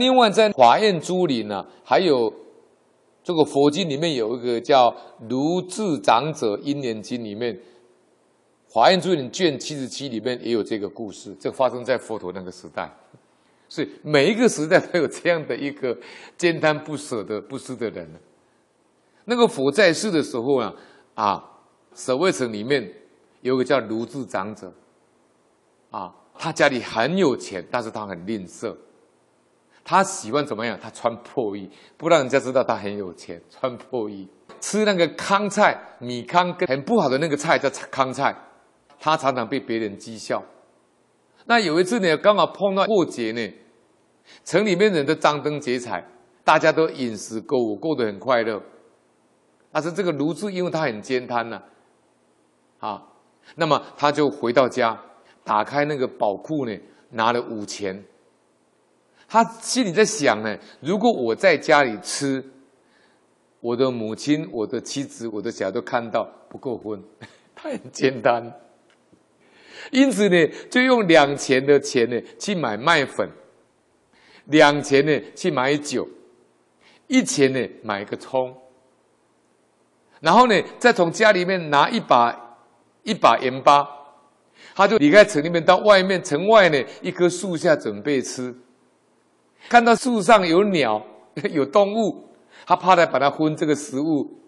另外，在《华严珠林》呢，还有这个佛经里面有一个叫《卢智长者因缘经》里面，《华严珠林》卷七十七里面也有这个故事，这发生在佛陀那个时代。所以每一个时代都有这样的一个慳贪不舍的布施的人。那个佛在世的时候啊，啊，舍卫城里面有个叫卢智长者，啊，他家里很有钱，但是他很吝啬，他喜欢怎么样？他穿破衣，不让人家知道他很有钱，穿破衣，吃那个糠菜，米糠跟很不好的那个菜叫糠菜，他常常被别人讥笑。那有一次呢，刚好碰到过节呢，城里面人都张灯结彩，大家都饮食购物，过得很快乐。但是这个卢志，因为他很慳贪呐，啊，那么他就回到家，打开那个宝库呢，拿了五钱。他心里在想呢，如果我在家里吃，我的母亲、我的妻子、我的小孩都看到不够分，他很慳贪。因此呢，就用两钱的钱呢去买麦粉，两钱呢去买酒，一钱呢买一个葱，然后呢再从家里面拿一把一把盐巴，他就离开城里面到外面城外呢一棵树下准备吃，看到树上有鸟 有动物，他怕来把它分这个食物，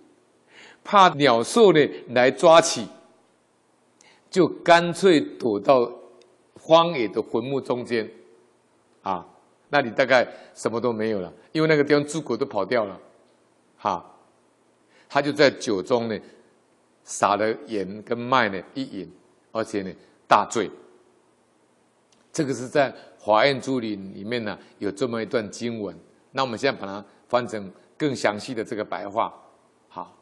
怕鸟兽呢来抓起。就干脆躲到荒野的坟墓中间，啊，那里大概什么都没有了，因为那个地方猪狗都跑掉了，哈，他就在酒中呢撒了盐跟麦呢一饮，而且呢大醉。这个是在《华严珠林》里面呢有这么一段经文，那我们现在把它翻成更详细的这个白话，好，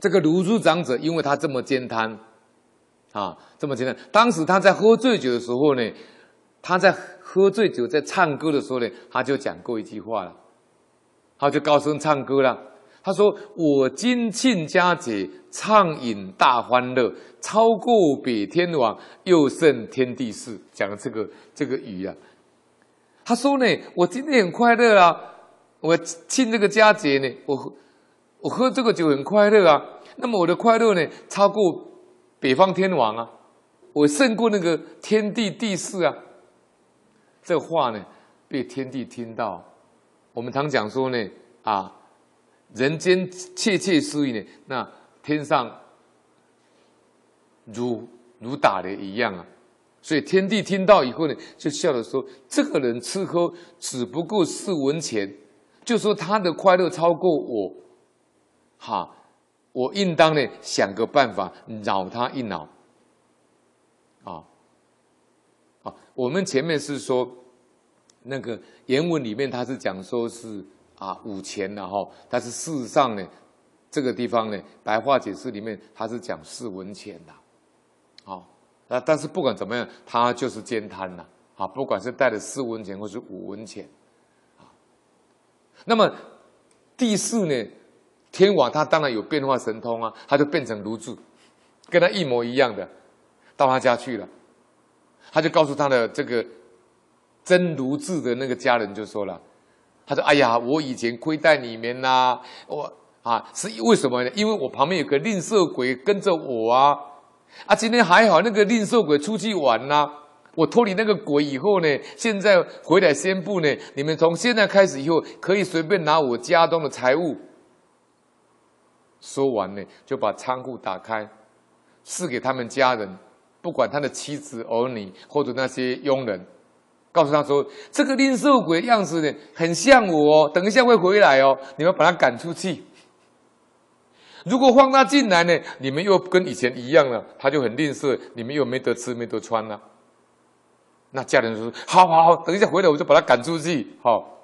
这个卢智长者因为他这么慳贪。啊，这么简单。当时他在喝醉酒的时候呢，他在喝醉酒在唱歌的时候呢，他就讲过一句话了，他就高声唱歌了。他说：“我今庆佳节，畅饮大欢乐，超过北天王，又胜天地士。”讲这个这个语啊。他说呢：“我今天很快乐啊，我庆这个佳节呢，我我喝这个酒很快乐啊。那么我的快乐呢，超过。”北方天王啊，我胜过那个天地地士啊。这话呢，被天帝听到。我们常讲说呢，啊，人间窃窃私语呢，那天上如如打雷一样啊。所以天帝听到以后呢，就笑着说：“这个人吃喝只不过四文钱，就说他的快乐超过我，哈。”我应当呢想个办法扰他一恼，啊，啊，我们前面是说那个原文里面他是讲说是啊五钱的哈，但是事实上呢这个地方呢白话解释里面他是讲四文钱的，啊，那但是不管怎么样，他就是慳贪呐，啊，不管是带了四文钱或是五文钱，啊，那么第四呢？天王他当然有变化神通啊，他就变成卢智，跟他一模一样的，到他家去了，他就告诉他的这个真卢智的那个家人就说了，他说：“哎呀，我以前亏待你们呐、我啊是为什么呢？因为我旁边有个吝啬鬼跟着我啊，啊今天还好那个吝啬鬼出去玩呐、我脱离那个鬼以后呢，现在回来宣布呢，你们从现在开始以后可以随便拿我家中的财物。”说完呢，就把仓库打开，赐给他们家人，不管他的妻子儿女或者那些佣人，告诉他说：“这个吝啬鬼的样子呢，很像我哦，等一下会回来哦，你们把他赶出去。如果放他进来呢，你们又跟以前一样了，他就很吝啬，你们又没得吃没得穿了。那家人说：好好好，等一下回来我就把他赶出去。好，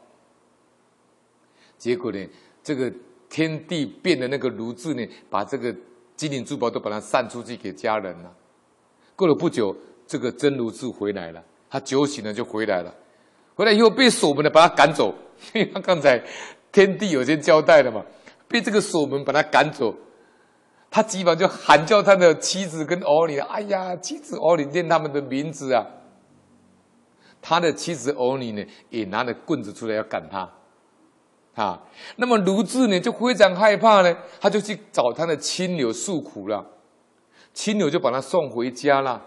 结果呢，这个。天地变的那个卢智呢，把这个金银珠宝都把它散出去给家人了。过了不久，这个真卢智回来了，他酒醒了就回来了。回来以后被锁门的把他赶走，因为他刚才天地有些交代了嘛，被这个锁门把他赶走，他急忙就喊叫他的妻子跟儿女，哎呀，妻子儿女念他们的名字啊。他的妻子儿女呢，也拿着棍子出来要赶他，啊，那么卢志呢就非常害怕呢，他就去找他的亲友诉苦了，亲友就把他送回家了。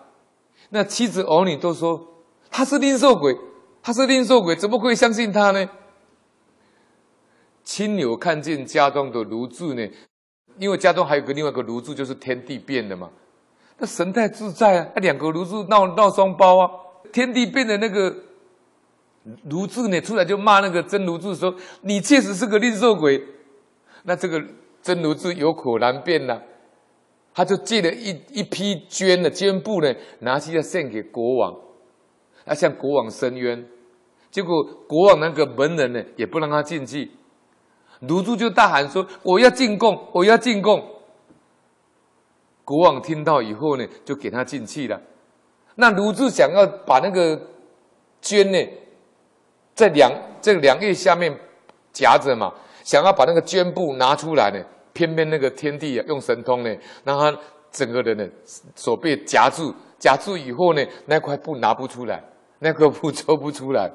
那妻子儿女都说他是吝啬鬼，他是吝啬鬼，怎么可以相信他呢？亲友看见家中的炉柱呢，因为家中还有个另外一个炉柱，就是天地变的嘛，那神态自在啊，那两个炉柱闹闹双胞啊。天地变的那个炉柱呢，出来就骂那个真炉柱说：“你确实是个吝啬鬼。”那这个真炉柱有口难辩了，他就借了一一批绢的绢布呢，拿去要献给国王，要向国王申冤。结果国王那个门人呢，也不让他进去。卢志就大喊说：“我要进贡，我要进贡。”国王听到以后呢，就给他进去了。那卢志想要把那个绢呢，在两这两叶下面夹着嘛，想要把那个绢布拿出来呢，偏偏那个天帝啊用神通呢，让他整个人呢手被夹住，夹住以后呢，那块布拿不出来，那个布抽不出来，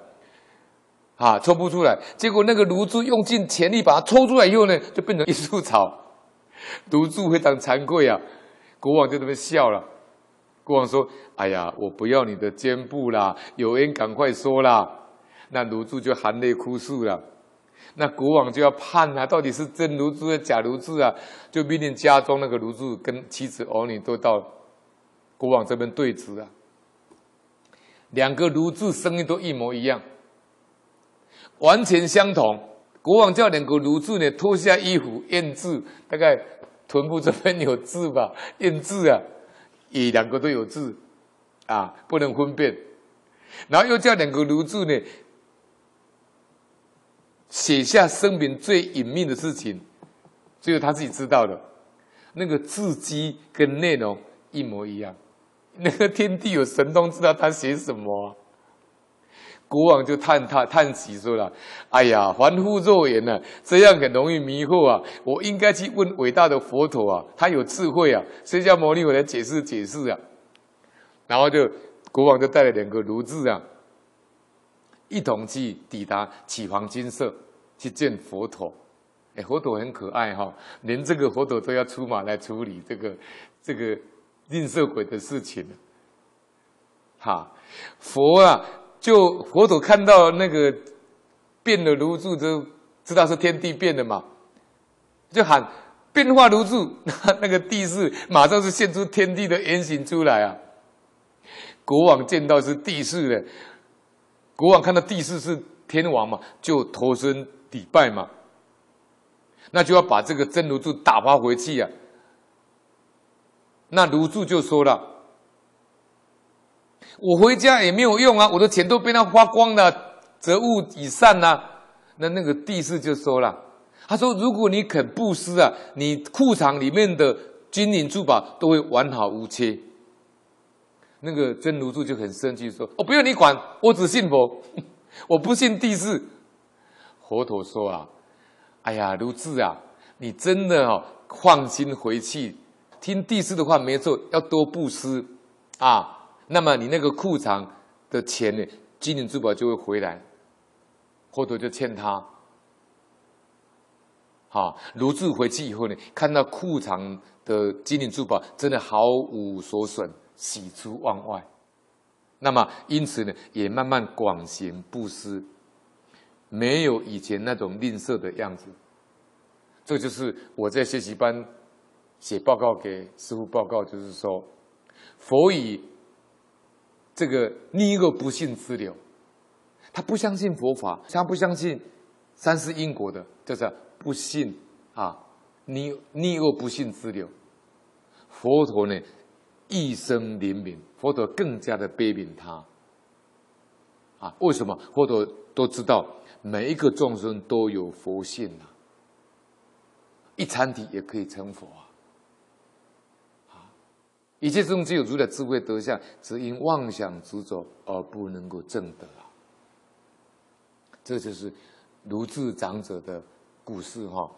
啊，抽不出来，结果那个卢志用尽全力把它抽出来以后呢，就变成一束草，卢志非常惭愧啊，国王就这么笑了。国王说：“哎呀，我不要你的肩布啦，有恩赶快说啦。”那卢志就含泪哭诉了。那国王就要判啊，到底是真卢志还是假卢志啊？就命令家中那个卢志跟妻子儿女都到国王这边对质啊。两个卢志声音都一模一样，完全相同。国王叫两个卢志呢脱下衣服验字，大概臀部这边有字吧，验字啊。也两个都有字，啊，不能分辨。然后又叫两个卢志呢，写下生平最隐秘的事情，只有他自己知道的。那个字迹跟内容一模一样，那个天地有神通，知道他写什么。国王就叹叹叹息说了：“哎呀，凡夫肉眼呢，这样很容易迷惑啊！我应该去问伟大的佛陀啊，他有智慧啊，释迦牟尼佛来解释解释啊。”然后就国王就带了两个卢志啊，一同去抵达启房精舍去见佛陀。哎，佛陀很可爱哈、哦，连这个佛陀都要出马来处理这个这个吝啬鬼的事情。哈，佛啊！就佛陀看到那个变了如柱，就知道是天地变的嘛，就喊变化如柱，那个地势马上是现出天地的原形出来啊！国王见到是地势的，国王看到地势是天王嘛，就投身礼拜嘛，那就要把这个真如柱打发回去啊！那卢柱就说了。我回家也没有用啊，我的钱都被他花光了，责物已散呐、啊。那那个帝释就说了，他说：“如果你肯布施啊，你库藏里面的金银珠宝都会完好无缺。”那个真卢柱就很生气说：“我不用你管，我只信佛，我不信帝释。”佛陀说啊：“哎呀，卢智啊，你真的哦，放心回去，听帝师的话没错，要多布施啊。”那么你那个库藏的钱呢，金银珠宝就会回来，佛陀就欠他。好，卢智回去以后呢，看到库藏的金银珠宝真的毫无所损，喜出望外。那么因此呢，也慢慢广行布施，没有以前那种吝啬的样子。这就是我在学习班写报告给师父报告，就是说，佛以。这个逆恶不信之流，他不相信佛法，他不相信三世因果的，就是不信啊，逆逆恶不信之流。佛陀呢，一生怜悯，佛陀更加的悲悯他。啊，为什么？佛陀都知道每一个众生都有佛性啊，一禅体也可以成佛啊。一切众生有如来智慧德相，只因妄想执着而不能够证得啊！这就是卢智长者的故事哈。